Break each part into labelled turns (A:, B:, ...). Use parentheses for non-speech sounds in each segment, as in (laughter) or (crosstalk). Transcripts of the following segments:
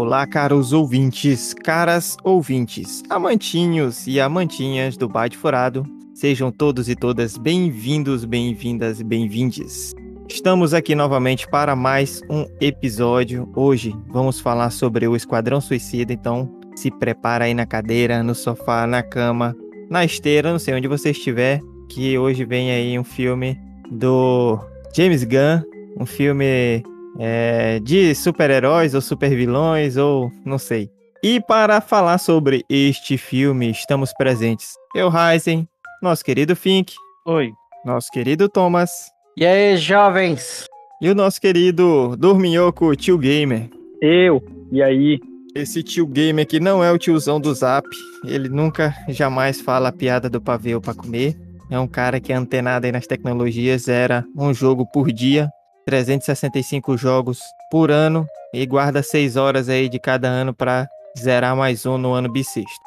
A: Olá, caros ouvintes, caras ouvintes, amantinhos e amantinhas do Bate Furado. Sejam todos e todas bem-vindos, bem-vindas e bem-vindes. Estamos aqui novamente para mais um episódio. Hoje vamos falar sobre o Esquadrão Suicida, então se prepara aí na cadeira, no sofá, na cama, na esteira, não sei onde você estiver, que hoje vem aí um filme do James Gunn, um filme é, de super-heróis ou super-vilões ou não sei. E para falar sobre este filme, estamos presentes eu, Ryzen, nosso querido Fink.
B: Oi.
A: Nosso querido Thomas.
C: E aí, jovens?
A: E o nosso querido Dorminhoco Tio Gamer.
B: Eu. E aí?
A: Esse tio gamer que não é o tiozão do Zap. Ele nunca, jamais fala a piada do pavê para comer. É um cara que é antenado aí nas tecnologias, era um jogo por dia, 365 jogos por ano e guarda 6 horas aí de cada ano para zerar mais um no ano bissexto.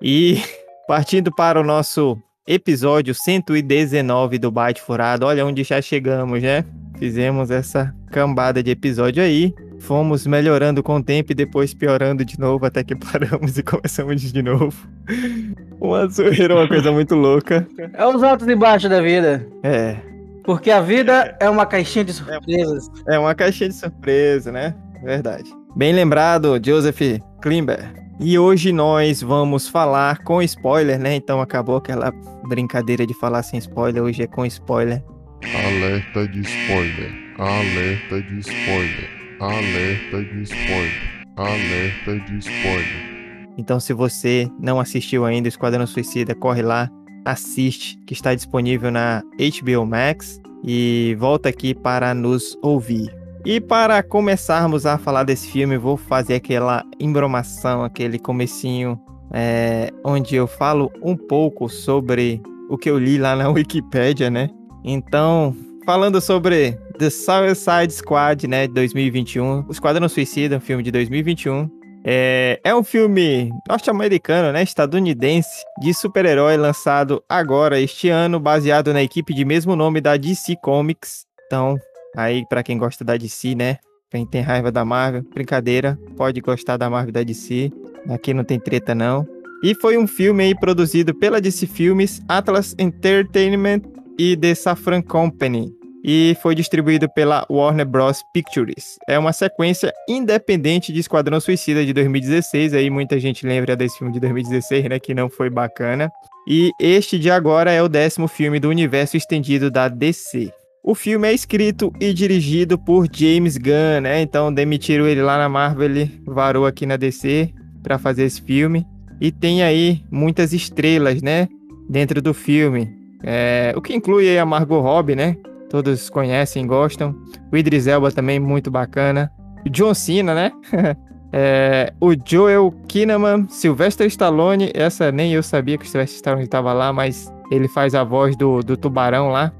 A: E (laughs) partindo para o nosso episódio 119 do Byte Furado, olha onde já chegamos, né? Fizemos essa cambada de episódio aí. Fomos melhorando com o tempo e depois piorando de novo até que (laughs) paramos e começamos de novo. (laughs) Uma zoeira, uma coisa muito louca.
C: É os altos e baixos da vida.
A: É.
C: Porque a vida é uma caixinha de surpresas.
A: É uma caixinha de surpresa, né? Verdade. Bem lembrado, Joseph Klimber. E hoje nós vamos falar com spoiler, né? Então acabou aquela brincadeira de falar sem spoiler, hoje é com spoiler.
D: Alerta de spoiler. Alerta de spoiler. Alerta de spoiler. Alerta de spoiler.
A: Então, se você não assistiu ainda o Esquadrão Suicida, corre lá, assiste, que está disponível na HBO Max e volta aqui para nos ouvir. E para começarmos a falar desse filme, vou fazer aquela embromação, aquele comecinho é, onde eu falo um pouco sobre o que eu li lá na (laughs) Wikipédia, né? Então, falando sobre The Suicide Squad, né, de 2021. O Esquadrão Suicida, um filme de 2021. É, é um filme norte-americano, né, estadunidense, de super-herói lançado agora este ano, baseado na equipe de mesmo nome da DC Comics. Então, aí para quem gosta da DC, né, quem tem raiva da Marvel, brincadeira, pode gostar da Marvel da DC. Aqui não tem treta não. E foi um filme aí produzido pela DC Filmes, Atlas Entertainment e The Safran Company e foi distribuído pela Warner Bros. Pictures. É uma sequência independente de Esquadrão Suicida de 2016, aí muita gente lembra desse filme de 2016, né, que não foi bacana. E este de agora é o décimo filme do universo estendido da DC. O filme é escrito e dirigido por James Gunn, né? Então demitiram ele lá na Marvel, ele varou aqui na DC para fazer esse filme. E tem aí muitas estrelas, né? Dentro do filme. É, o que inclui a Margot Robbie, né? Todos conhecem, gostam. O Idris Elba também, muito bacana. O John Cena, né? (laughs) é, o Joel Kinnaman, Sylvester Stallone, essa nem eu sabia que o Sylvester Stallone estava lá, mas ele faz a voz do, do tubarão lá,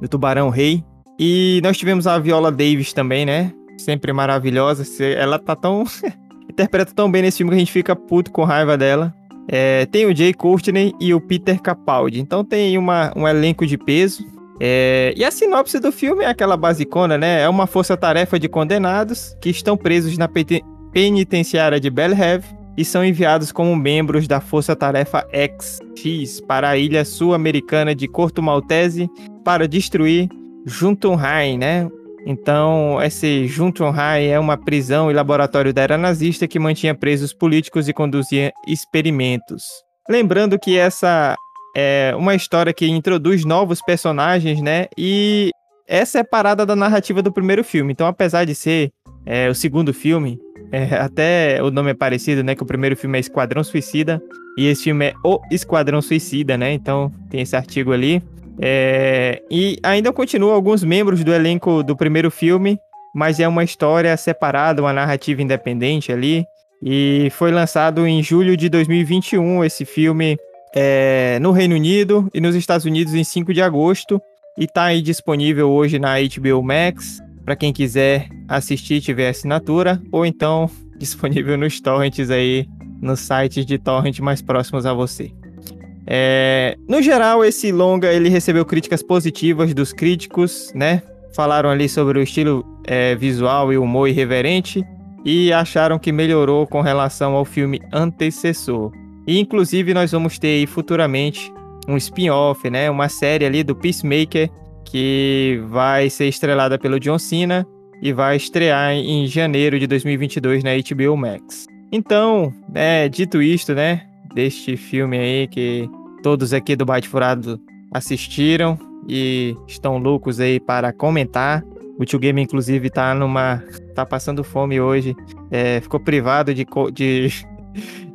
A: do tubarão rei. E nós tivemos a Viola Davis também, né? Sempre maravilhosa. Ela tá tão. (laughs) interpreta tão bem nesse filme que a gente fica puto com raiva dela. É, tem o Jay Courtney e o Peter Capaldi. Então tem uma, um elenco de peso. É, e a sinopse do filme é aquela basicona, né? É uma força-tarefa de condenados que estão presos na penitenciária de Belhaven e são enviados como membros da Força-Tarefa X para a ilha sul-americana de Corto Maltese para destruir Juntunheim, né? Então, esse Juntunheim é uma prisão e laboratório da era nazista que mantinha presos políticos e conduzia experimentos. Lembrando que essa é uma história que introduz novos personagens, né? E é separada da narrativa do primeiro filme. Então, apesar de ser é, o segundo filme, é, até o nome é parecido, né? Que o primeiro filme é Esquadrão Suicida e esse filme é O Esquadrão Suicida, né? Então, tem esse artigo ali. É, e ainda continua alguns membros do elenco do primeiro filme, mas é uma história separada, uma narrativa independente ali. E foi lançado em julho de 2021 esse filme é, no Reino Unido e nos Estados Unidos em 5 de agosto. E tá aí disponível hoje na HBO Max, para quem quiser assistir tiver assinatura, ou então (laughs) disponível nos torrents aí, nos sites de torrent mais próximos a você. É, no geral, esse longa ele recebeu críticas positivas dos críticos, né? Falaram ali sobre o estilo é, visual e humor irreverente, e acharam que melhorou com relação ao filme antecessor. E inclusive nós vamos ter aí futuramente um spin-off, né, uma série ali do Peacemaker que vai ser estrelada pelo John Cena e vai estrear em janeiro de 2022 na HBO Max. Então, né, dito isto, né, deste filme aí que todos aqui do Bate Furado assistiram e estão loucos aí para comentar. O Tio Game, inclusive, tá numa. tá passando fome hoje. É, ficou privado de, de,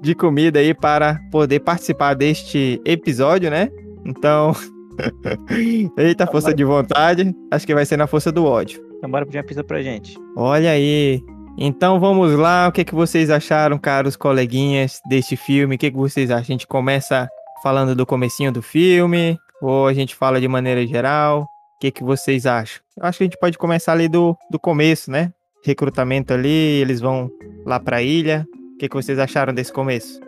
A: de comida aí para poder participar deste episódio, né? Então. (laughs) Eita, força de vontade. Acho que vai ser na força do ódio.
C: Então bora pedir uma pizza pra gente.
A: Olha aí. Então vamos lá. O que, que vocês acharam, caros coleguinhas, deste filme? O que, que vocês acham? A gente começa falando do comecinho do filme? Ou a gente fala de maneira geral? O que, que vocês acham? Eu acho que a gente pode começar ali do, do começo, né? Recrutamento ali, eles vão lá pra ilha. O que, que vocês acharam desse começo?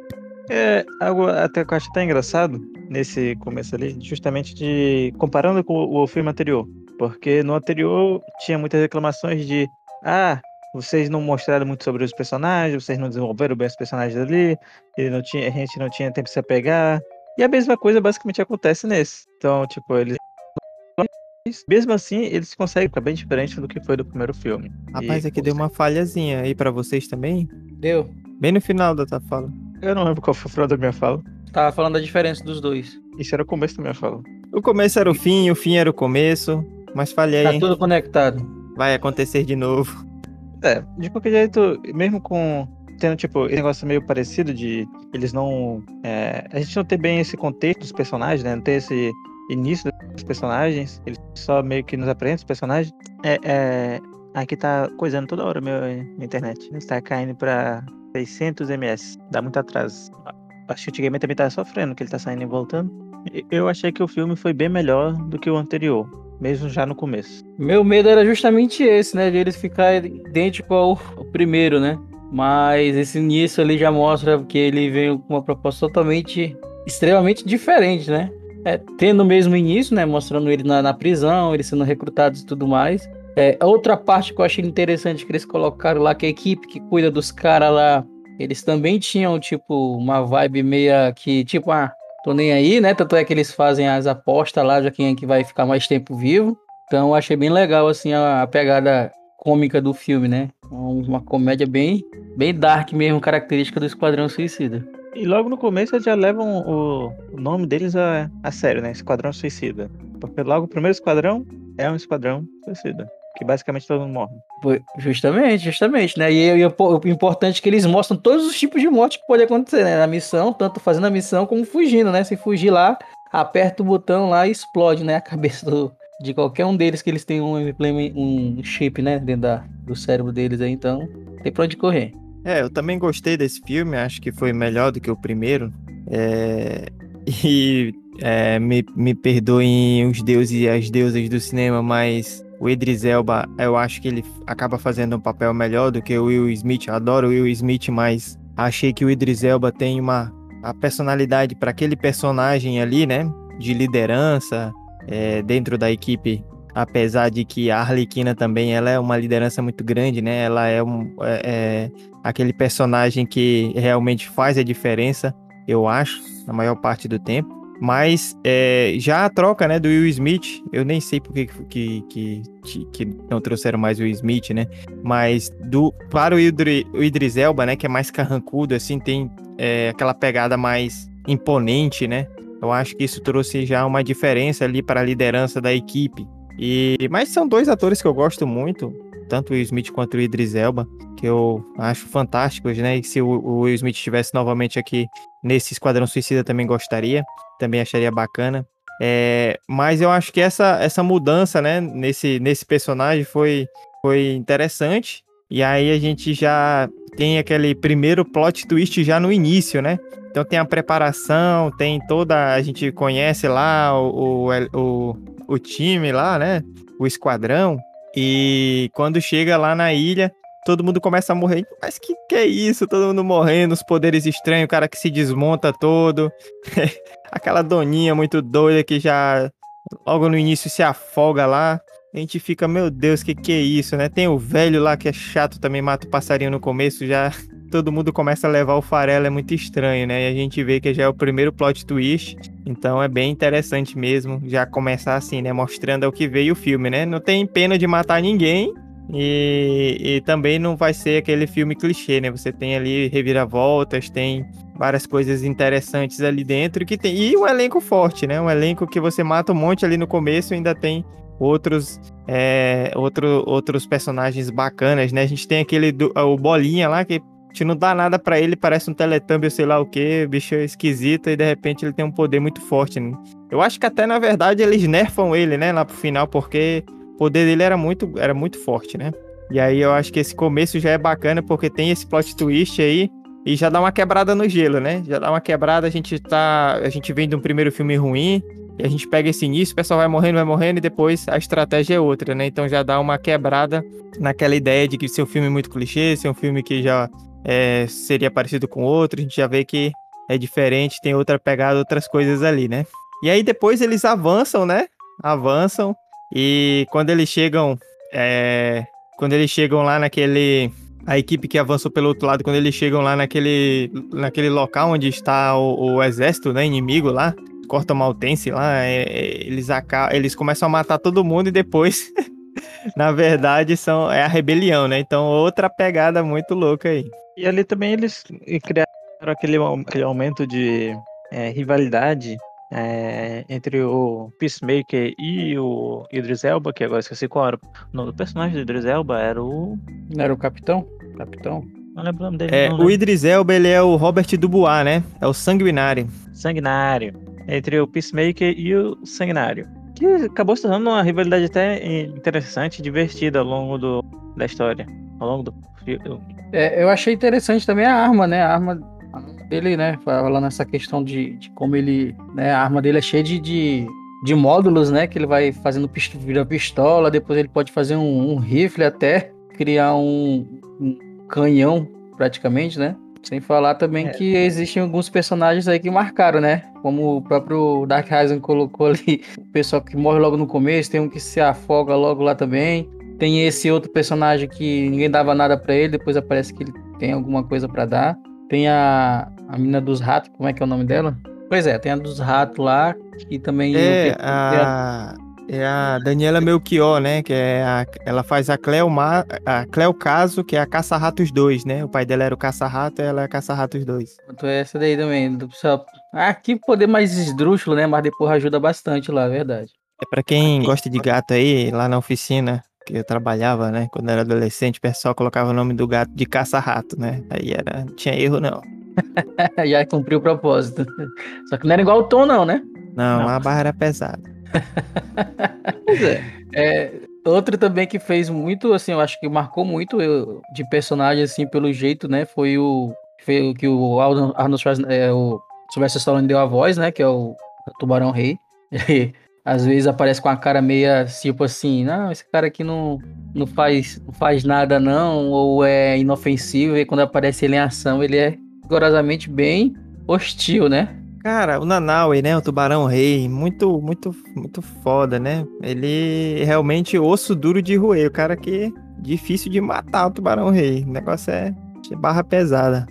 C: É algo até que eu acho até engraçado nesse começo ali, justamente de comparando com o, filme anterior. Porque no anterior tinha muitas reclamações de ah, vocês não mostraram muito sobre os personagens, vocês não desenvolveram bem os personagens ali, não tinha, a gente não tinha tempo de se apegar. E a mesma coisa basicamente acontece nesse. Então, tipo, eles. Mesmo assim, eles conseguem ficar bem diferente do que foi do primeiro filme.
A: Rapaz,
C: E
A: aqui deu uma falhazinha aí pra vocês também.
C: Deu.
A: Bem no final da tua fala.
C: Eu não lembro qual foi o final da minha fala.
E: Tava falando da diferença dos dois.
C: Isso era o começo da minha fala.
A: O começo era o fim, o fim era o começo. Mas falhei,
E: Tá
A: hein?
E: tudo conectado.
A: Vai acontecer de novo.
C: É, de qualquer jeito, mesmo com tendo, tipo, esse negócio meio parecido de eles não. é, a gente não ter bem esse contexto dos personagens, né? Não ter esse início dos personagens, eles só meio que nos apresentam os personagens. É, é, aqui tá coisando toda hora meu, minha internet. Está caindo pra 600 ms. Dá muito atraso. Acho que o também tá sofrendo, que ele tá saindo e voltando. Eu achei que o filme foi bem melhor do que o anterior, mesmo já no começo.
E: Meu medo era justamente esse, né? De eles ficarem idêntico ao, primeiro, né? Mas esse início ali já mostra que ele veio com uma proposta totalmente, extremamente diferente, né? É, tendo o mesmo início, né? Mostrando ele na, na prisão, eles sendo recrutados e tudo mais. É, outra parte que eu achei interessante que eles colocaram lá, que a equipe que cuida dos caras lá, eles também tinham, tipo, uma vibe meia que, tipo, ah, tô nem aí, né? Tanto é que eles fazem as apostas lá de quem é que vai ficar mais tempo vivo. Então eu achei bem legal, assim, a, a pegada cômica do filme, né? Uma comédia bem, bem dark mesmo, característica do Esquadrão Suicida.
C: E logo no começo eles já levam o, o nome deles a, a sério, né? Esquadrão Suicida. Porque logo o primeiro esquadrão é um esquadrão suicida. Que basicamente todo mundo morre.
E: Justamente, justamente, né? E, e o, o importante é que eles mostram todos os tipos de morte que pode acontecer, né? Na missão, tanto fazendo a missão como fugindo, né? Se fugir lá, aperta o botão lá e explode, né? A (laughs) cabeça do, de qualquer um deles que eles têm um, um chip, né? Dentro da, do cérebro deles aí, então tem pra onde correr.
A: É, eu também gostei desse filme, acho que foi melhor do que o primeiro. É, (laughs) E é, me, me perdoem os deuses e as deusas do cinema, mas o Idris Elba, eu acho que ele acaba fazendo um papel melhor do que o Will Smith. Eu adoro o Will Smith, mas achei que o Idris Elba tem uma a personalidade para aquele personagem ali, né? De liderança é, dentro da equipe. Apesar de que a Arlequina também ela é uma liderança muito grande, né? Ela é, um, é, é aquele personagem que realmente faz a diferença, eu acho, na maior parte do tempo. Mas é, já a troca né, do Will Smith, eu nem sei por que, que, que, que, não trouxeram mais o Will Smith, né? Mas do, para o, Idri, o Idris Elba, né, que é mais carrancudo, assim, tem é, aquela pegada mais imponente, né? Eu acho que isso trouxe já uma diferença ali para a liderança da equipe. E, mas são dois atores que eu gosto muito, tanto o Will Smith quanto o Idris Elba, que eu acho fantásticos, né? E se o, o Will Smith estivesse novamente aqui nesse Esquadrão Suicida, também gostaria, também acharia bacana. É, mas eu acho que essa, essa mudança, né, nesse, nesse personagem foi, foi interessante. E aí a gente já tem aquele primeiro plot twist já no início, né? Então tem a preparação, tem toda. A gente conhece lá o, o, o, o time lá, né? O esquadrão. E quando chega lá na ilha, todo mundo começa a morrer. Mas que que é isso? Todo mundo morrendo, os poderes estranhos, o cara que se desmonta todo. (laughs) Aquela doninha muito doida que já logo no início se afoga lá. a gente fica, meu Deus, que que é isso, né? Tem o velho lá que é chato também, mata o passarinho no começo, já (laughs) todo mundo começa a levar o farelo, é muito estranho, né? E a gente vê que já é o primeiro plot twist, então é bem interessante mesmo já começar assim, né? Mostrando o que veio o filme, né? Não tem pena de matar ninguém, e, e, também não vai ser aquele filme clichê, né? Você tem ali reviravoltas, tem várias coisas interessantes ali dentro que tem e um elenco forte, né? Um elenco que você mata um monte ali no começo e ainda tem outros é, outro, outros personagens bacanas, né? A gente tem aquele do, o Bolinha lá que a gente não dá nada para ele, parece um Teletubby, sei lá o que, bicho esquisito, e de repente ele tem um poder muito forte. Né? Eu acho que até na verdade eles nerfam ele, né, lá pro final, porque poder dele era muito, era muito forte, né? E aí eu acho que esse começo já é bacana porque tem esse plot twist aí e já dá uma quebrada no gelo, né? Já dá uma quebrada, a gente tá, a gente vem de um primeiro filme ruim e a gente pega esse início, o pessoal vai morrendo, vai morrendo e depois a estratégia é outra, né? Então já dá uma quebrada naquela ideia de que ser um filme muito clichê, ser um filme que já é, seria parecido com outro, a gente já vê que é diferente, tem outra pegada, outras coisas ali, né? E aí depois eles avançam, né? Avançam e quando eles chegam. É, quando eles chegam lá naquele. A equipe que avançou pelo outro lado, quando eles chegam lá naquele, naquele local onde está o, o exército né, inimigo lá, corta maltense lá, é, é, eles, eles começam a matar todo mundo e depois, (laughs) na verdade, são, é a rebelião, né? Então, outra pegada muito louca aí.
C: E ali também eles criaram aquele, aquele aumento de é, rivalidade é, entre o Peacemaker e o Idris Elba, que agora esqueci qual era o nome do personagem do Idris Elba, era o...
E: Não era o Capitão? Capitão?
A: Não lembro o nome dele. É, o Idris Elba, ele é o Robert Dubois, né? É o Sanguinário.
C: Sanguinário. Entre o Peacemaker e o Sanguinário. Que acabou se tornando uma rivalidade até interessante e divertida ao longo do, da história. Ao longo do filme.
E: É, eu achei interessante também a arma, né? A arma dele, né? Falando essa questão de, de como ele. Né, a arma dele é cheia de, de, de módulos, né? Que ele vai fazendo vira pistola, depois ele pode fazer um, um rifle até, criar um, um, canhão, praticamente, né? Sem falar também é. que existem alguns personagens aí que marcaram, né? Como o próprio Dark Horizon colocou ali, o pessoal que morre logo no começo, tem um que se afoga logo lá também. Tem esse outro personagem que ninguém dava nada para ele, depois aparece que ele tem alguma coisa para dar. Tem a, a mina dos ratos, como é que é o nome dela? Pois é, tem a dos ratos lá, e também...
A: É, a... É a Daniela Melchior, né? Que é a, ela faz a Cleo, Ma, a Cleo Caso, que é a Caça-Ratos 2, né? O pai dela era o Caça-Rato e ela é a Caça-Ratos 2.
E: Então é essa daí também. Aqui poder mais esdrúxulo, né? Mas depois ajuda bastante lá, é verdade.
A: É pra quem gosta de gato aí, lá na oficina, que eu trabalhava, né? Quando era adolescente, o pessoal colocava o nome do gato de caça-rato, né? Aí era, não tinha erro, não. (laughs)
E: Já cumpriu o propósito. Só que não era igual o tom, não, né?
A: Não, não. a barra era pesada. (laughs)
E: pois é. é. Outro também que fez muito, assim, eu acho que marcou muito eu, de personagem, assim, pelo jeito, né? Foi o. Foi, que o Arnold Schwarzenegger, é, o Sylvester Stallone deu a voz, né? Que é o Tubarão Rei. (laughs) às vezes aparece com a cara meia tipo assim, não, esse cara aqui não, não, faz, não faz nada não, ou é inofensivo, e quando aparece ele em ação, ele é rigorosamente bem hostil, né?
A: Cara, o Nanaue, né, o Tubarão Rei, muito, muito, muito foda, né? Ele realmente osso duro de roer, o cara que é difícil de matar o Tubarão Rei, o negócio é barra pesada.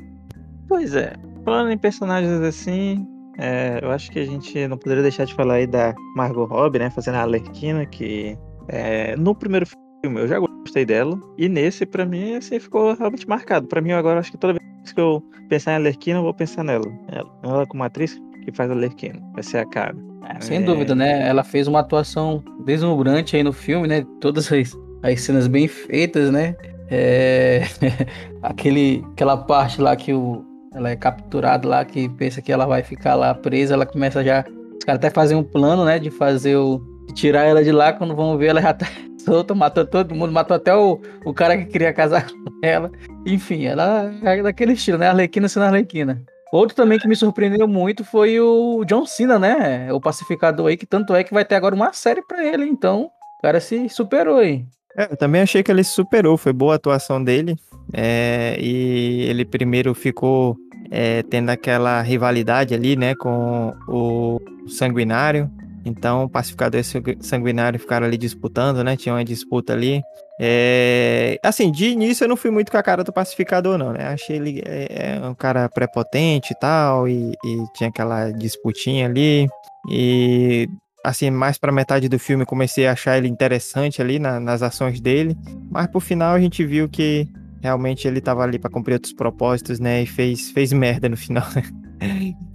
C: Pois é, falando em personagens assim, é, eu acho que a gente não poderia deixar de falar aí da Margot Robbie, né? Fazendo a Alerquina, que é, no primeiro filme eu já gostei dela. E nesse, pra mim, assim, ficou realmente marcado. Pra mim, agora, acho que toda vez que eu pensar em Alerquina, eu vou pensar nela. Ela, ela como atriz que faz Alerquina. Vai ser a cara.
E: É, sem é... dúvida, né? Ela fez uma atuação deslumbrante aí no filme, né? Todas as, as cenas bem feitas, né? É... (laughs) Aquele, aquela parte lá que o, ela é capturada lá, que pensa que ela vai ficar lá presa, ela começa já. Os caras até fazem um plano, né? De fazer o. De tirar ela de lá, quando vão ver, ela já tá solta, matou todo mundo, matou até o, o cara que queria casar (laughs) com ela. Enfim, ela é daquele estilo, né? Arlequina sendo Arlequina. Outro também que me surpreendeu muito foi o John Cena, né? O pacificador aí, que tanto é que vai ter agora uma série pra ele, então o cara se superou aí.
A: É, eu também achei que ele se superou, foi boa a atuação dele. É, e ele primeiro ficou é, tendo aquela rivalidade ali, né, com o Sanguinário. Então, pacificador e sangu- sanguinário ficaram ali disputando, né? Tinha uma disputa ali. É, Assim, de início eu não fui muito com a cara do pacificador, não, né? Achei ele é, é um cara prepotente e tal, e, e tinha aquela disputinha ali. E, assim, mais pra metade do filme eu comecei a achar ele interessante ali na- nas ações dele. Mas pro final a gente viu que realmente ele tava ali pra cumprir outros propósitos, né? E fez, fez merda no final.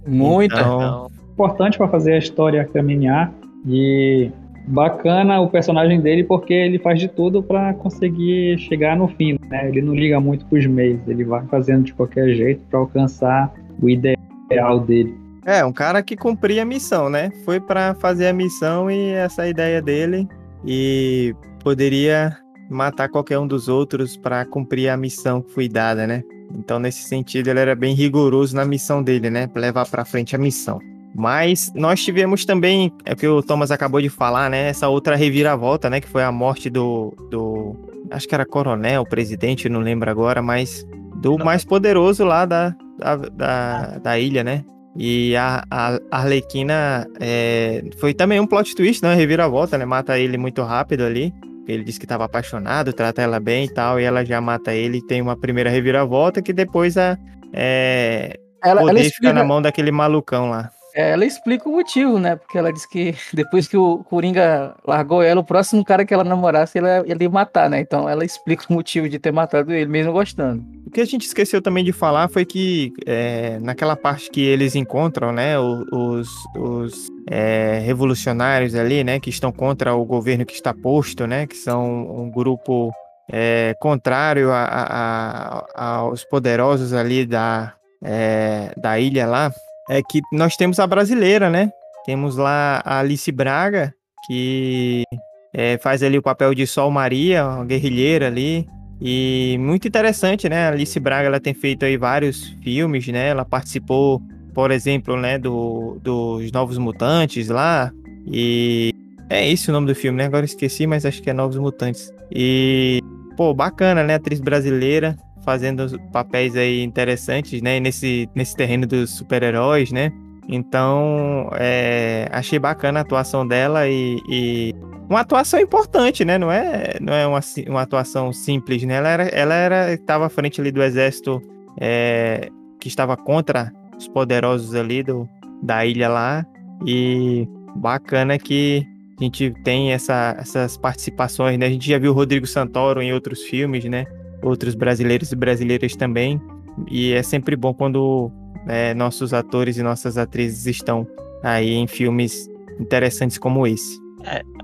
E: Muita.
A: Então,
B: Importante para fazer a história caminhar e bacana o personagem dele porque ele faz de tudo para conseguir chegar no fim, né? Ele não liga muito pros meios, ele vai fazendo de qualquer jeito para alcançar o ideal dele.
A: É, um cara que cumpria a missão, né? Foi pra fazer a missão e essa ideia dele. E poderia matar qualquer um dos outros pra cumprir a missão que foi dada, né? Então, nesse sentido, ele era bem rigoroso na missão dele, né? Pra levar pra frente a missão. Mas nós tivemos também, é o que o Thomas acabou de falar, né? Essa outra reviravolta, né? Que foi a morte do. do acho que era coronel, presidente, não lembro agora, mas do mais poderoso lá da, da, da, da ilha, né? E a, a Arlequina é, foi também um plot twist, né? Reviravolta, né? Mata ele muito rápido ali. Ele disse que estava apaixonado, trata ela bem e tal, e ela já mata ele. Tem uma primeira reviravolta que depois a é,
E: Ela, ela
A: poder fica
E: explica,
A: na mão daquele malucão lá.
E: É, ela explica o motivo, né? Porque ela disse que (laughs) depois que o Coringa largou ela, o próximo cara que ela namorasse, ela, ia matar, né? Então ela explica o motivo de ter matado ele, mesmo gostando.
A: O que a gente esqueceu também de falar foi que é, naquela parte que eles encontram, né, os, os é, revolucionários ali, né, que estão contra o governo que está posto, né, que são um grupo é, contrário a- a- a- aos poderosos ali da, é, da ilha lá, é que nós temos a brasileira, né? Temos lá a Alice Braga, que é, faz ali o papel de Sol Maria, uma guerrilheira ali, e muito interessante, né? A Alice Braga ela tem feito aí vários filmes, né? Ela participou, por exemplo, né, do, dos Novos Mutantes lá. E é esse o nome do filme, né? Agora esqueci, mas acho que é Novos Mutantes. E pô, bacana, né? Atriz brasileira fazendo papéis aí interessantes, né? Nesse nesse terreno dos super-heróis, né? Então, é, achei bacana a atuação dela e, e uma atuação importante, né? Não é, não é uma, uma atuação simples, né? Ela era, ela era, estava à frente ali do exército é, que estava contra os poderosos ali do, da ilha lá e bacana que a gente tem essa, essas participações, né? A gente já viu o Rodrigo Santoro em outros filmes, né? Outros brasileiros e brasileiras também e é sempre bom quando né, nossos atores e nossas atrizes estão aí em filmes interessantes como esse.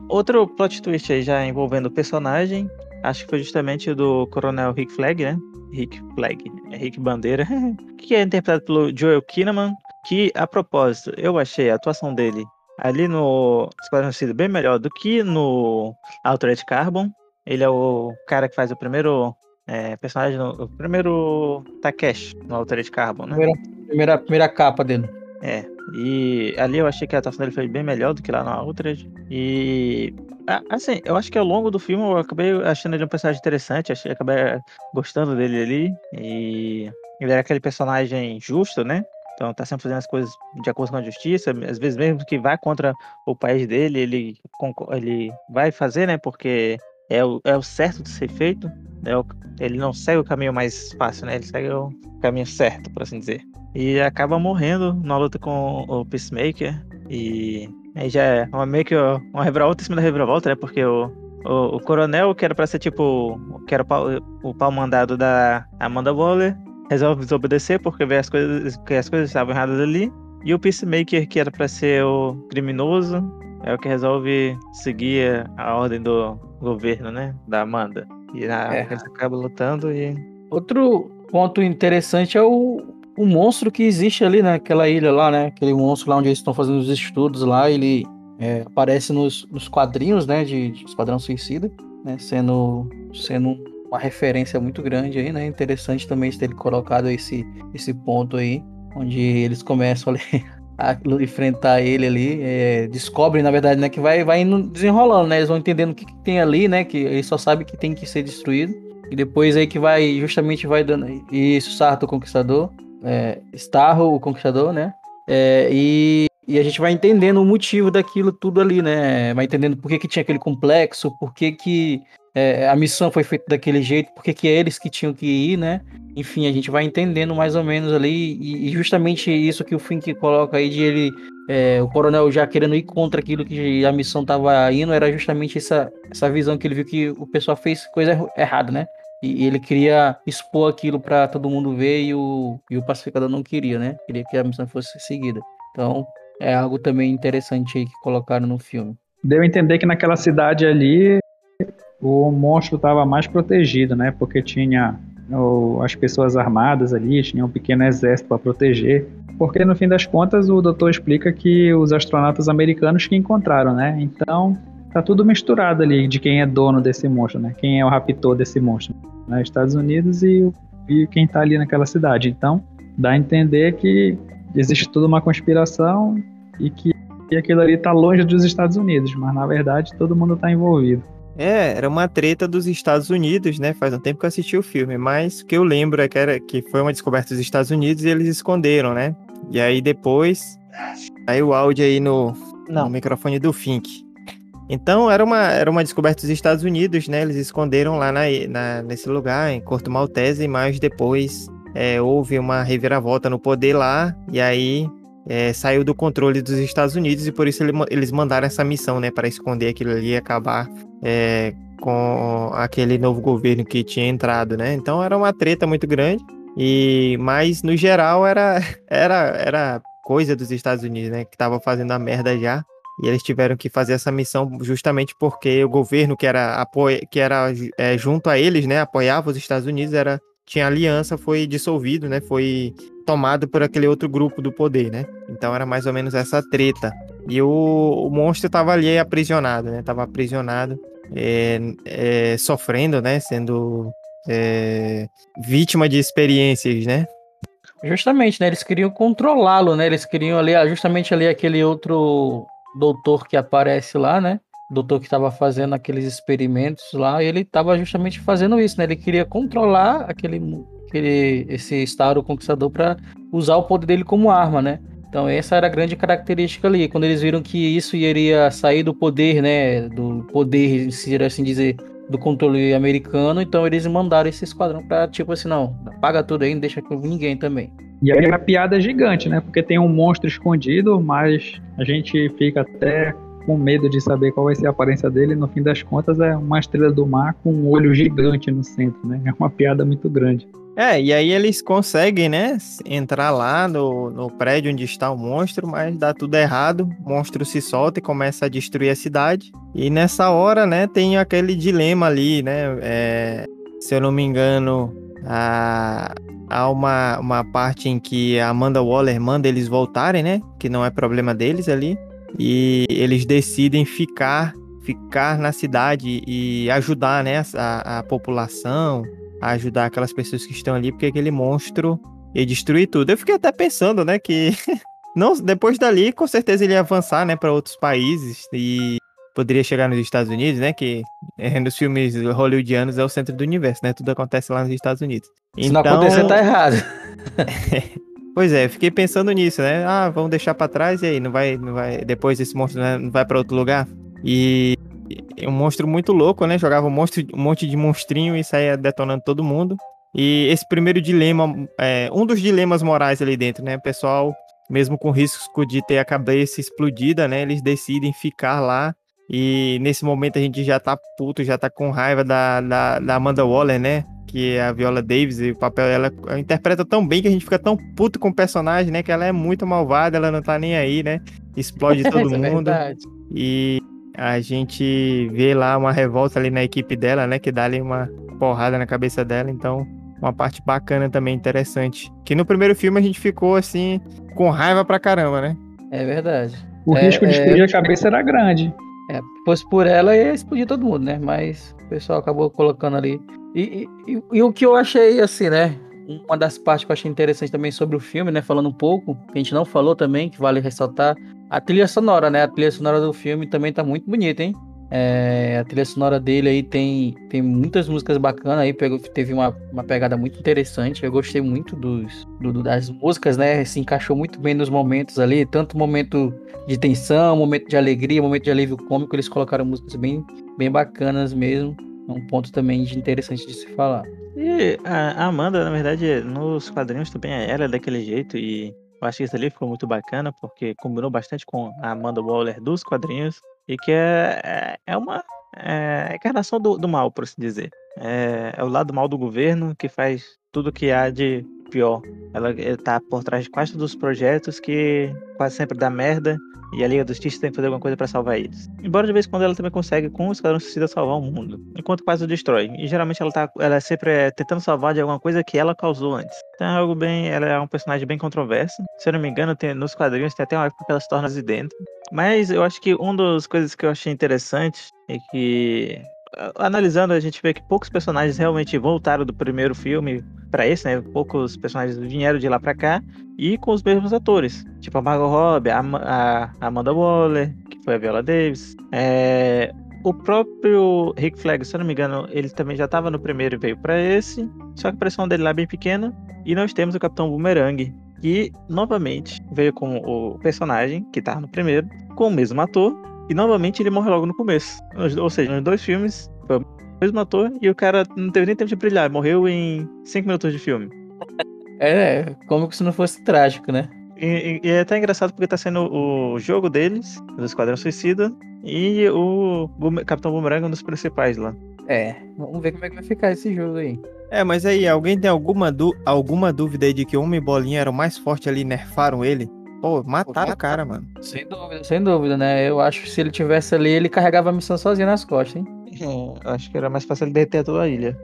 C: Outro plot twist aí já envolvendo o personagem, acho que foi justamente do Coronel Rick Flag, né? Rick Flag, é Rick Bandeira, (laughs) que é interpretado pelo Joel Kinnaman, que, a propósito, eu achei a atuação dele ali no Esquadrão Suicida bem melhor do que no Altered Carbon. Ele é o cara que faz o primeiro é, personagem, no- o primeiro Takeshi no Altered Carbon, né?
E: Primeira, primeira, primeira capa dele.
C: É, e ali eu achei que a atuação dele foi bem melhor do que lá na Outrage. E, assim, eu acho que ao longo do filme eu acabei achando ele um personagem interessante, achei, acabei gostando dele ali. E ele era aquele personagem justo, né? Então tá sempre fazendo as coisas de acordo com a justiça, às vezes mesmo que vá contra o país dele, ele, ele vai fazer, né? Porque é o, é o certo de ser feito. É ele não segue o caminho mais fácil, né? Ele segue o caminho certo, por assim dizer e acaba morrendo na luta com o Peacemaker. E aí já é uma, meio que uma reviravolta em cima da reviravolta, né? Porque o, o, o coronel, que era pra ser tipo. que era o pau, o pau mandado da Amanda Waller, resolve desobedecer porque vê as coisas, que as coisas estavam erradas ali. E o Peacemaker, que era pra ser o criminoso, é o que resolve seguir a ordem do governo, né? Da Amanda. E na,
E: É.
C: eles acabam lutando e.
E: Outro ponto interessante é o, o monstro que existe ali naquela ilha lá, né? Aquele monstro lá onde eles estão fazendo os estudos lá, ele é, aparece nos, nos quadrinhos, né? De, de Esquadrão Suicida, né? Sendo, sendo uma referência muito grande aí, né? Interessante também ter colocado esse, esse ponto aí, onde eles começam ali a enfrentar ele ali, é, descobrem, na verdade, né? Que vai, vai indo desenrolando, né? Eles vão entendendo o que, que tem ali, né? Que eles só sabem que tem que ser destruído. E depois aí que vai, justamente vai dando. Isso, Sarto, o Conquistador. É, Starro, o Conquistador, né? É, e e a gente vai entendendo o motivo daquilo tudo ali, né? Vai entendendo por que, que tinha aquele complexo, por que, que é, a missão foi feita daquele jeito, por que, que é eles que tinham que ir, né? Enfim, a gente vai entendendo mais ou menos ali, e, e justamente isso que o Fink coloca aí de ele, é, o coronel já querendo ir contra aquilo que a missão estava indo, era justamente essa, essa visão que ele viu que o pessoal fez coisa errada, né? E ele queria expor aquilo para todo mundo ver e o, e o pacificador não queria, né? Queria que a missão fosse seguida. Então, é algo também interessante aí que colocaram no filme.
B: Deu a entender que naquela cidade ali o monstro estava mais protegido, né? Porque tinha o, as pessoas armadas ali, tinha um pequeno exército para proteger. Porque no fim das contas o doutor explica que os astronautas americanos que encontraram, né? Então tá tudo misturado ali de quem é dono desse monstro, né? Quem é o raptor desse monstro, né? Estados Unidos e, e quem tá ali naquela cidade. Então dá a entender que existe toda uma conspiração e que aquilo ali tá longe dos Estados Unidos, mas na verdade todo mundo tá envolvido.
A: É, era uma treta dos Estados Unidos, né? Faz um tempo que eu assisti o filme, mas o que eu lembro é que, era, que foi uma descoberta dos Estados Unidos e eles esconderam, né? E aí depois, aí o áudio aí no, no microfone do Fink. Então era uma, era uma descoberta dos Estados Unidos, né? Eles esconderam lá na, na nesse lugar, em Corto Maltese, mas depois é, houve uma reviravolta no poder lá, e aí é, saiu do controle dos Estados Unidos, e por isso ele, eles mandaram essa missão, né? Para esconder aquilo ali e acabar é, com aquele novo governo que tinha entrado, né? Então era uma treta muito grande. E mas no geral era (laughs) era era coisa dos Estados Unidos, né? Que tava fazendo a merda já. E eles tiveram que fazer essa missão justamente porque o governo que era apoia, que era é, junto a eles, né, apoiava os Estados Unidos, era tinha aliança, foi dissolvido, né? Foi tomado por aquele outro grupo do poder, né? Então era mais ou menos essa treta. E o, o monstro estava ali aprisionado, né? Tava aprisionado é, é, sofrendo, né? Sendo é, vítima de experiências, né?
E: Justamente, né? Eles queriam controlá-lo, né? Eles queriam ali, justamente ali aquele outro doutor que aparece lá, né? Doutor que estava fazendo aqueles experimentos lá, ele estava justamente fazendo isso, né? Ele queria controlar aquele, aquele esse Estado Conquistador para usar o poder dele como arma, né? Então essa era a grande característica ali. Quando eles viram que isso iria sair do poder, né, do poder, se assim dizer, do controle americano, então eles mandaram esse esquadrão para tipo assim, não, paga tudo aí, não deixa com ninguém também.
B: E aí a piada é gigante, né? Porque tem um monstro escondido, mas a gente fica até com medo de saber qual vai ser a aparência dele. No fim das contas, é uma estrela do mar com um olho gigante no centro, né? (laughs) É uma piada muito grande.
A: É, e aí eles conseguem, né, entrar lá no, no prédio onde está o monstro, mas dá tudo errado. O monstro se solta e começa a destruir a cidade. E nessa hora, né, tem aquele dilema ali, né? É, se eu não me engano, a, há uma, uma parte em que a Amanda Waller manda eles voltarem, né? Que não é problema deles ali. E eles decidem ficar ficar na cidade e ajudar né, a, a população, ajudar aquelas pessoas que estão ali, porque aquele monstro ia destruir tudo. Eu fiquei até pensando, né, que (laughs) não depois dali, com certeza ele ia avançar, né, para outros países e poderia chegar nos Estados Unidos, né, que é, nos filmes hollywoodianos é o centro do universo, né, tudo acontece lá nos Estados Unidos.
E: Se então... não acontecer, tá errado. (laughs)
A: pois é, fiquei pensando nisso, né? Ah, vamos deixar para trás e aí, não vai, não vai, depois esse monstro né, não vai para outro lugar? E um monstro muito louco, né? Jogava um, monstro, um monte de monstrinho e saía detonando todo mundo. E esse primeiro dilema, é, um dos dilemas morais ali dentro, né? O pessoal, mesmo com risco de ter a cabeça explodida, né? Eles decidem ficar lá. E nesse momento a gente já tá puto, já tá com raiva da, da, da Amanda Waller, né? Que é a Viola Davis, e o papel dela interpreta tão bem que a gente fica tão puto com o personagem, né? Que ela é muito malvada, ela não tá nem aí, né? Explode todo (laughs) é mundo. É e a gente vê lá uma revolta ali na equipe dela, né? Que dá ali uma porrada na cabeça dela. Então, uma parte bacana também, interessante. Que no primeiro filme a gente ficou assim, com raiva pra caramba, né?
E: É verdade.
B: O
E: é,
B: risco de explodir é... a cabeça era grande.
E: É, fosse por ela ia explodir todo mundo, né? Mas o pessoal acabou colocando ali. E, e, e, o que eu achei, assim, né? Uma das partes que eu achei interessante também sobre o filme, né? Falando um pouco, que a gente não falou também, que vale ressaltar, a trilha sonora, né? A trilha sonora do filme também tá muito bonita, hein? É, a trilha sonora dele aí tem, tem muitas músicas bacanas aí, pegou, teve uma, uma pegada muito interessante. Eu gostei muito dos, do, das músicas, né? Se encaixou muito bem nos momentos ali, tanto momento de tensão, momento de alegria, momento de alívio cômico, eles colocaram músicas bem, bem bacanas mesmo. É um ponto também de interessante de se falar.
C: E a Amanda, na verdade, nos quadrinhos também ela é daquele jeito e eu acho que isso ali ficou muito bacana porque combinou bastante com a Amanda Waller dos quadrinhos e que é, é, é uma é, a encarnação do, do mal, por assim dizer. É, é o lado mal do governo que faz tudo que há de pior. Ela está por trás de quase todos os projetos que quase sempre dá merda e a Liga dos Justiça tem que fazer alguma coisa para salvar eles. Embora de vez em quando ela também consegue, com o Esquadrão Suicida, salvar o mundo, enquanto quase o destrói. E geralmente ela, tá, ela é sempre é, tentando salvar de alguma coisa que ela causou antes. Então é algo bem. Ela é um personagem bem controverso. Se eu não me engano, tem, nos quadrinhos tem até uma época que ela se torna residente. Mas eu acho que uma das coisas que eu achei interessante é que analisando, a gente vê que poucos personagens realmente voltaram do primeiro filme para esse, né? Poucos personagens vieram de lá para cá e com os mesmos atores, tipo a Margot Robbie, a, a Amanda Waller, que foi a Viola Davis, é, o próprio Rick Flag, se eu não me engano, ele também já estava no primeiro e veio para esse, só que a pressão dele lá é bem pequena. E nós temos o Capitão Boomerang, que novamente veio com o personagem que estava no primeiro, com o mesmo ator, e novamente ele morre logo no começo. Ou seja, nos dois filmes, foi o mesmo ator e o cara não teve nem tempo de brilhar, morreu em 5 minutos de filme.
E: É, como se não fosse trágico, né?
C: E, e, é até engraçado porque tá sendo o jogo deles, do Esquadrão Suicida, e o Capitão Boomerang é um dos principais lá.
E: É, vamos ver como é que vai ficar esse jogo aí.
A: É, mas aí, alguém tem alguma, alguma dúvida aí de que o Homem Bolinha era o mais forte ali e nerfaram ele? Pô, mataram o cara, mano.
E: Sem dúvida, sem dúvida, né? Eu acho que se ele tivesse ali, ele carregava a missão sozinho nas costas, hein?
C: É, acho que era mais fácil ele derreter toda a ilha.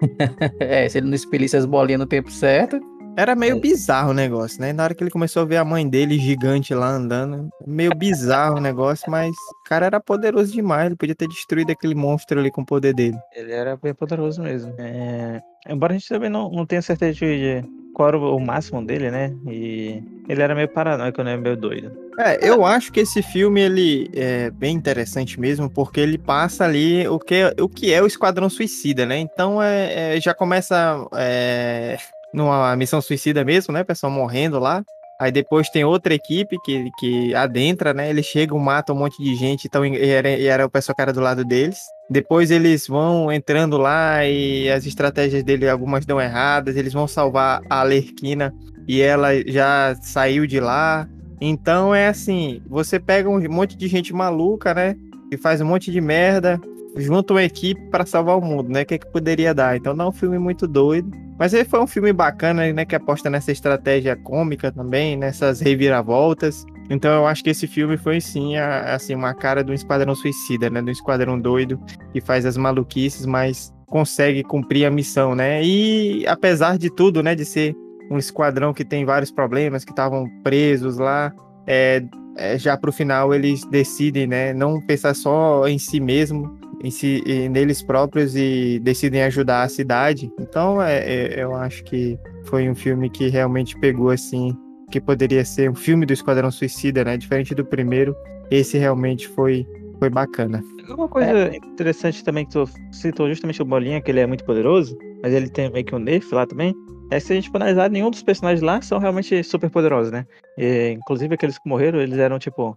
C: (laughs)
E: é, se ele não expelisse as bolinhas no tempo certo.
A: Era meio é. bizarro o negócio, né? Na hora que ele começou a ver a mãe dele gigante lá andando, meio bizarro o negócio, mas o cara era poderoso demais, ele podia ter destruído aquele monstro ali com o poder dele.
C: Ele era bem poderoso mesmo. É... Embora a gente também não, não tenha certeza de qual era o máximo dele, né? E ele era meio paranoico, né? Meio doido.
A: É, eu acho que esse filme ele é bem interessante mesmo, porque ele passa ali o que, o que é o Esquadrão Suicida, né? Então é, é já começa é, numa missão suicida mesmo, né? Pessoal morrendo lá. Aí depois tem outra equipe que, que adentra, né? Eles chegam, matam um monte de gente, então, e era, e era o pessoal que era do lado deles. Depois eles vão entrando lá e as estratégias dele, algumas dão erradas. Eles vão salvar a Alerquina e ela já saiu de lá. Então é assim: você pega um monte de gente maluca, né? Que faz um monte de merda, junta uma equipe para salvar o mundo, né? O que, é que poderia dar? Então não é um filme muito doido. Mas ele foi um filme bacana, né? Que aposta nessa estratégia cômica também, nessas reviravoltas. Então eu acho que esse filme foi sim a, assim uma cara do esquadrão suicida, né? Do esquadrão doido que faz as maluquices, mas consegue cumprir a missão, né? E apesar de tudo, né? De ser um esquadrão que tem vários problemas, que estavam presos lá, é, é, já para o final eles decidem, né? Não pensar só em si mesmo, em si, neles próprios e decidem ajudar a cidade. Então é, é, eu acho que foi um filme que realmente pegou assim que poderia ser um filme do Esquadrão Suicida, né? Diferente do primeiro, esse realmente foi, foi bacana.
C: Uma coisa é. interessante também que tu citou justamente o Bolinha, que ele é muito poderoso, mas ele tem meio que um nerf lá também. É que se a gente for analisar, nenhum dos personagens lá são realmente super poderosos, né? E, inclusive aqueles que morreram, eles eram tipo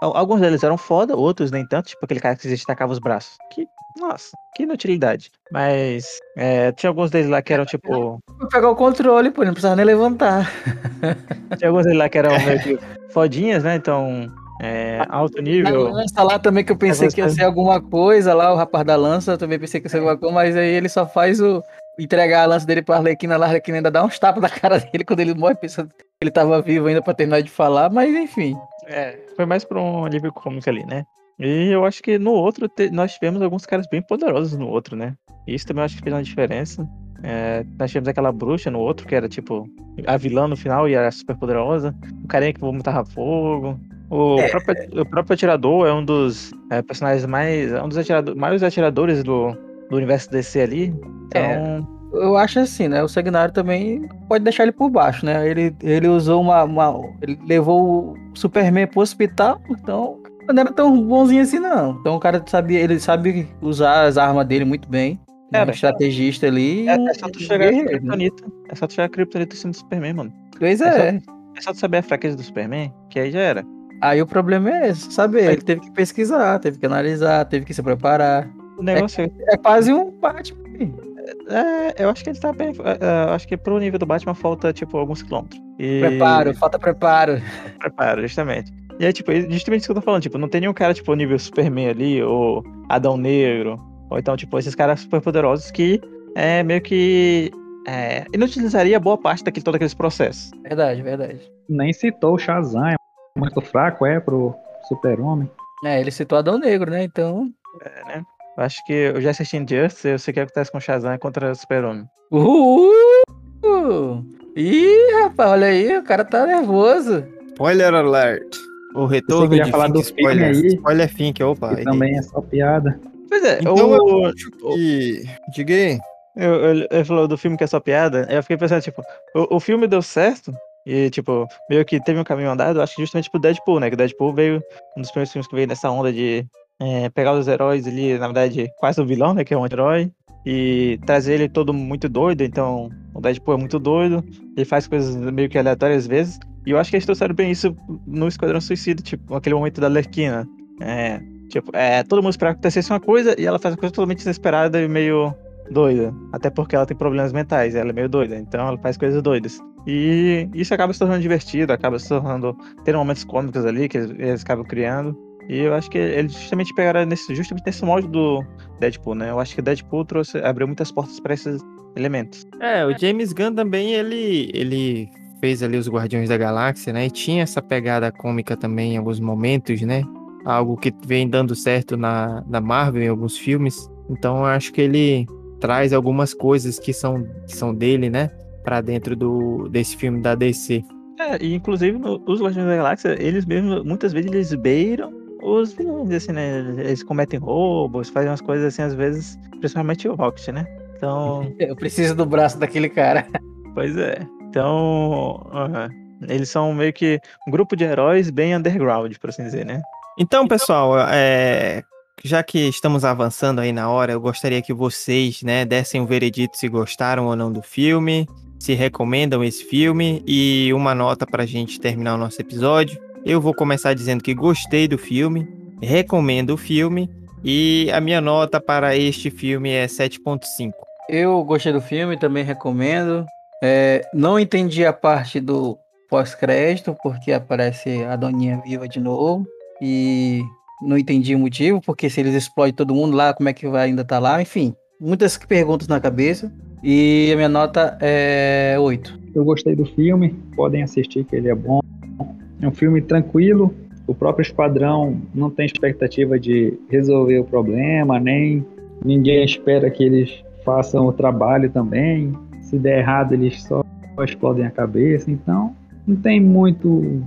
C: Alguns deles eram foda, outros nem tanto, tipo aquele cara que se destacava os braços. Que, nossa, que inutilidade. Mas é, tinha alguns deles lá que eram tipo.
E: Pegar o controle, pô, não precisava nem levantar. (laughs)
C: Tinha alguns deles lá que eram meio que fodinhas, né? Então, é, alto nível.
E: Na lança lá também que eu pensei que ia ser alguma coisa lá, o rapaz da lança, eu também pensei que ia ser alguma coisa, mas aí ele só faz o. entregar a lança dele pra Arlequina, a Arlequina ainda dá uns tapas na cara dele quando ele morre, pensando que ele tava vivo ainda pra terminar de falar, mas enfim.
C: É, foi mais pra um alívio cômico ali, né? E eu acho que no outro te, nós tivemos alguns caras bem poderosos no outro, né? Isso também eu acho que fez uma diferença. É, nós tivemos aquela bruxa no outro, que era tipo a vilã no final e era super poderosa. O carinha que vomitava fogo. O, é. próprio, o próprio atirador é um dos é, personagens mais. É um dos atiradores, maiores atiradores do, do universo DC ali. Então. É
E: eu acho assim, né? O Sagnário também pode deixar ele por baixo, né? Ele, ele usou uma, uma. Ele levou o Superman pro hospital, então não era tão bonzinho assim, não. Então o cara sabia, ele sabe usar as armas dele muito bem. É
C: Cara,
E: um estrategista ali.
C: É, é só tu chegar a
E: né?
C: Kryptonita. É só tu chegar a Kryptonita em cima do Superman, mano.
E: Pois
C: é
E: é.
C: É só tu saber a fraqueza do Superman, que aí já era.
E: Aí o problema é esse, saber. Ele teve que pesquisar, teve que analisar, teve que se preparar.
C: O negócio é.
E: É quase um Batman.
C: é, eu acho que ele tá bem. é, é, acho que pro nível do Batman falta, tipo, alguns quilômetros. E...
E: Preparo, falta preparo.
C: Preparo, justamente. E é tipo, justamente isso que eu tô falando, tipo, não tem nenhum cara, tipo, nível Superman ali, ou Adão Negro, ou então, tipo, esses caras super poderosos que é meio que. É, inutilizaria boa parte daquele, todo aqueles processos.
E: Verdade, verdade.
B: Nem citou o Shazam, é muito fraco, é, pro super-homem.
E: É, ele citou Adão Negro, né? Então.
C: É, né? Eu acho que eu já assisti Injustice, eu sei o que acontece com o Shazam contra o Super-Homem.
E: Uhul! Ih, rapaz, olha aí, o cara tá nervoso.
A: Spoiler alert. O retorno de
B: falar
A: Fink
B: do filme
A: spoiler.
B: aí.
A: Spoiler Fink, opa.
B: Que
A: aí
B: também é só piada.
C: Pois é,
A: Então
C: o,
A: eu acho que... Diga aí.
C: Eu, falou do filme que é só piada, aí eu fiquei pensando, tipo, o, o filme deu certo, e, tipo, meio que teve um caminho andado, eu acho que justamente pro Deadpool, né? Que o Deadpool veio, um dos primeiros filmes que veio nessa onda de é, pegar os heróis ali, na verdade, quase o vilão, né? Que é um herói, e trazer ele todo muito doido, então o Deadpool é muito doido, ele faz coisas meio que aleatórias às vezes, e eu acho que eles trouxeram bem isso no Esquadrão Suicida, tipo, aquele momento da Lerquina. É, tipo, é, todo mundo esperava que acontecesse uma coisa, e ela faz uma coisa totalmente inesperada e meio doida. Até porque ela tem problemas mentais, ela é meio doida, então ela faz coisas doidas. E isso acaba se tornando divertido, acaba se tornando. tendo momentos cômicos ali que eles, eles acabam criando. E eu acho que eles justamente pegaram nesse, justamente nesse molde do Deadpool, né? Eu acho que Deadpool trouxe, abriu muitas portas para esses elementos.
A: É, o James Gunn também, ele, ele fez ali os Guardiões da Galáxia, né? E tinha essa pegada cômica também em alguns momentos, né? Algo que vem dando certo na, na Marvel em alguns filmes. Então eu acho que ele traz algumas coisas que são, que são dele, né? Pra dentro do, desse filme da DC.
C: É, e inclusive no- os Guardiões da Galáxia, eles mesmos, muitas vezes, eles beiram os vilões, assim, né? Eles cometem roubos, fazem umas coisas assim, às vezes, principalmente o Rocket, né? Então. (laughs)
E: Eu preciso do braço daquele cara.
C: Pois é. Então, aham. eles são meio que um grupo de heróis bem underground, por assim dizer, né?
A: Então, pessoal, é, já que estamos avançando aí na hora, eu gostaria que vocês, né, dessem um veredito se gostaram ou não do filme, se recomendam esse filme e uma nota pra gente terminar o nosso episódio. Eu vou começar dizendo que gostei do filme, recomendo o filme e a minha nota para este filme é 7.5.
E: Eu gostei do filme, também recomendo. É, não entendi a parte do pós-crédito, porque aparece a Doninha viva de novo. E não entendi o motivo, porque se eles explodem todo mundo lá, como é que vai ainda estar lá? Enfim, muitas perguntas na cabeça. E a minha nota é 8.
B: Eu gostei do filme, podem assistir que ele é bom. É um filme tranquilo. O próprio Esquadrão não tem expectativa de resolver o problema, nem ninguém espera que eles façam o trabalho também. Se der errado, eles só explodem a cabeça. Então, não tem muito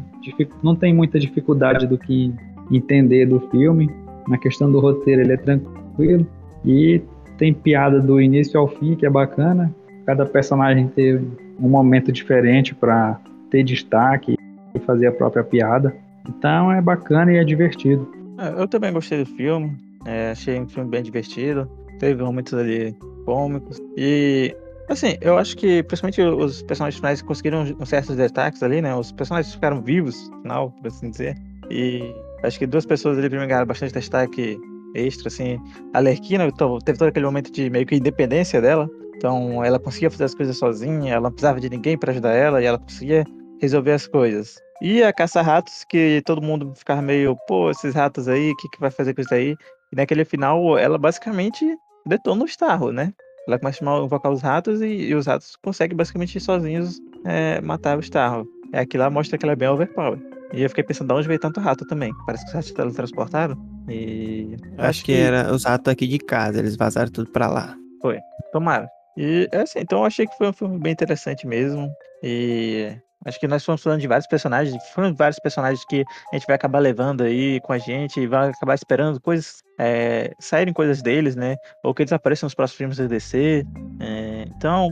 B: não tem muita dificuldade do que entender do filme. Na questão do roteiro, ele é tranquilo e tem piada do início ao fim, que é bacana. Cada personagem teve um momento diferente para ter destaque fazer a própria piada. Então é bacana e é divertido.
C: É, Eu também gostei do filme, é, achei um filme bem divertido, teve momentos ali cômicos. E, assim, eu acho que principalmente os personagens finais conseguiram certos destaques ali, né? Os personagens ficaram vivos, no final, por assim dizer. E acho que duas pessoas ali primeiro ganharam bastante destaque extra, assim. A Lerquina teve todo aquele momento de meio que independência dela. Então ela conseguia fazer as coisas sozinha, ela não precisava de ninguém para ajudar ela e ela conseguia resolver as coisas. E a caça-ratos, que todo mundo ficava meio, pô, esses ratos aí, o que, que vai fazer com isso aí? E naquele final, ela basicamente detona o Starro, né? Ela começa a invocar os ratos e, e os ratos conseguem basicamente sozinhos é, matar o Starro. É aquilo lá mostra que ela é bem overpower. E eu fiquei pensando, de onde veio tanto rato também? Parece que os ratos teletransportaram. E. eu
A: Acho que era os ratos aqui de casa, eles vazaram tudo pra lá.
C: Tomara. E é assim, então eu achei que foi um filme bem interessante mesmo. E acho que nós fomos falando de vários personagens, foram vários personagens que a gente vai acabar levando aí com a gente e vai acabar esperando coisas, é, saírem coisas deles, né? Ou que eles apareçam nos próximos filmes da DC. É, então,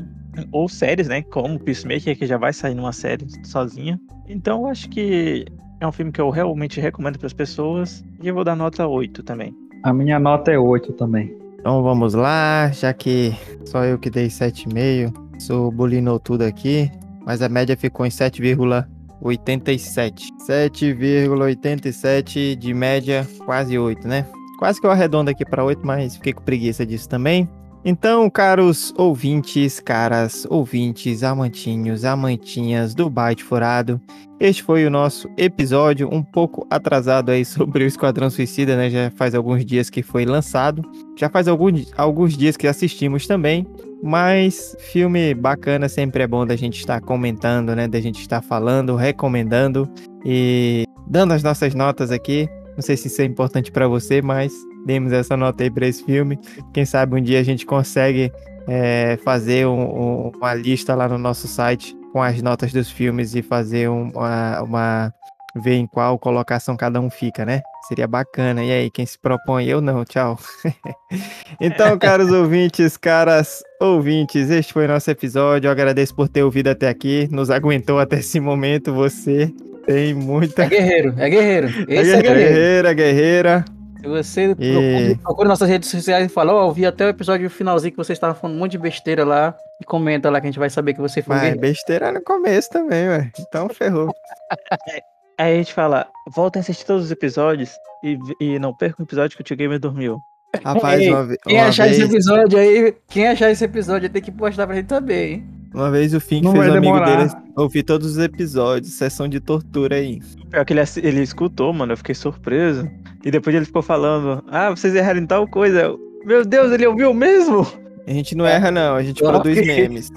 C: ou séries, né? Como Peacemaker, que já vai sair numa série sozinha. Então eu acho que É um filme que eu realmente recomendo para as pessoas. E eu vou dar nota 8 também.
B: A minha nota é 8 também.
A: Então vamos lá, já que só eu que dei 7,5, sou bulinou tudo aqui, mas a média ficou em 7,87. 7,87 de média, quase 8, né? Quase que eu arredondo aqui para 8, mas fiquei com preguiça disso também. Então, caros ouvintes, caras ouvintes, amantinhos, amantinhas do Byte Furado, este foi o nosso episódio, um pouco atrasado aí (laughs) sobre o Esquadrão Suicida, né? Já faz alguns dias que foi lançado, já faz alguns, alguns dias que assistimos também, mas filme bacana, sempre é bom da gente estar comentando, né? Da gente estar falando, recomendando e dando as nossas notas aqui. Não sei se isso é importante para você, mas demos essa nota aí para esse filme. Quem sabe um dia a gente consegue é, fazer um, um, uma lista lá no nosso site com as notas dos filmes e fazer uma, uma ver em qual colocação cada um fica, né? Seria bacana. E aí, quem se propõe? Eu não, tchau. (laughs) então, caros (laughs) ouvintes, caras ouvintes, este foi o nosso episódio. Eu agradeço por ter ouvido até aqui, nos aguentou até esse momento. Você tem muita.
E: É guerreiro, é guerreiro. Esse
A: é
E: é guerreiro.
A: guerreira, guerreira.
E: Se você
A: E-
E: procura, nossas redes sociais e fala, ó, eu vi até o episódio finalzinho que você estava falando um monte de besteira lá. E comenta lá que a gente vai saber que você foi
A: Mas
E: guerreiro.
A: besteira no começo também, ué. Então ferrou. (laughs)
C: Aí a gente fala, volta a assistir todos os episódios e, e não perca o episódio que o Tio Gamer dormiu.
A: Rapaz,
E: Ei,
A: uma, ve-
E: Quem
A: uma
E: achar esse
A: vez,
E: episódio aí, quem achar esse episódio tem que postar pra gente saber, hein?
A: uma vez o Fink
B: Não
A: fez um amigo dele ouvir todos os episódios, sessão de tortura aí.
C: Pior que ele, ele escutou, mano, eu fiquei surpreso. E depois ele ficou falando, ah, vocês erraram em tal coisa. Eu, Meu Deus, ele ouviu mesmo?
A: A gente não erra, não, a gente (laughs) produz memes.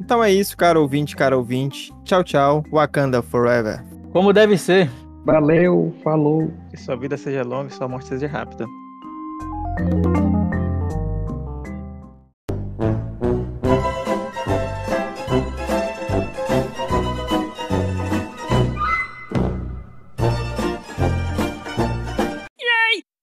A: Então é isso, cara ouvinte, cara ouvinte. Tchau, tchau. Wakanda Forever.
E: Como deve ser.
B: Valeu, falou.
C: Que sua vida seja longa e sua morte seja rápida.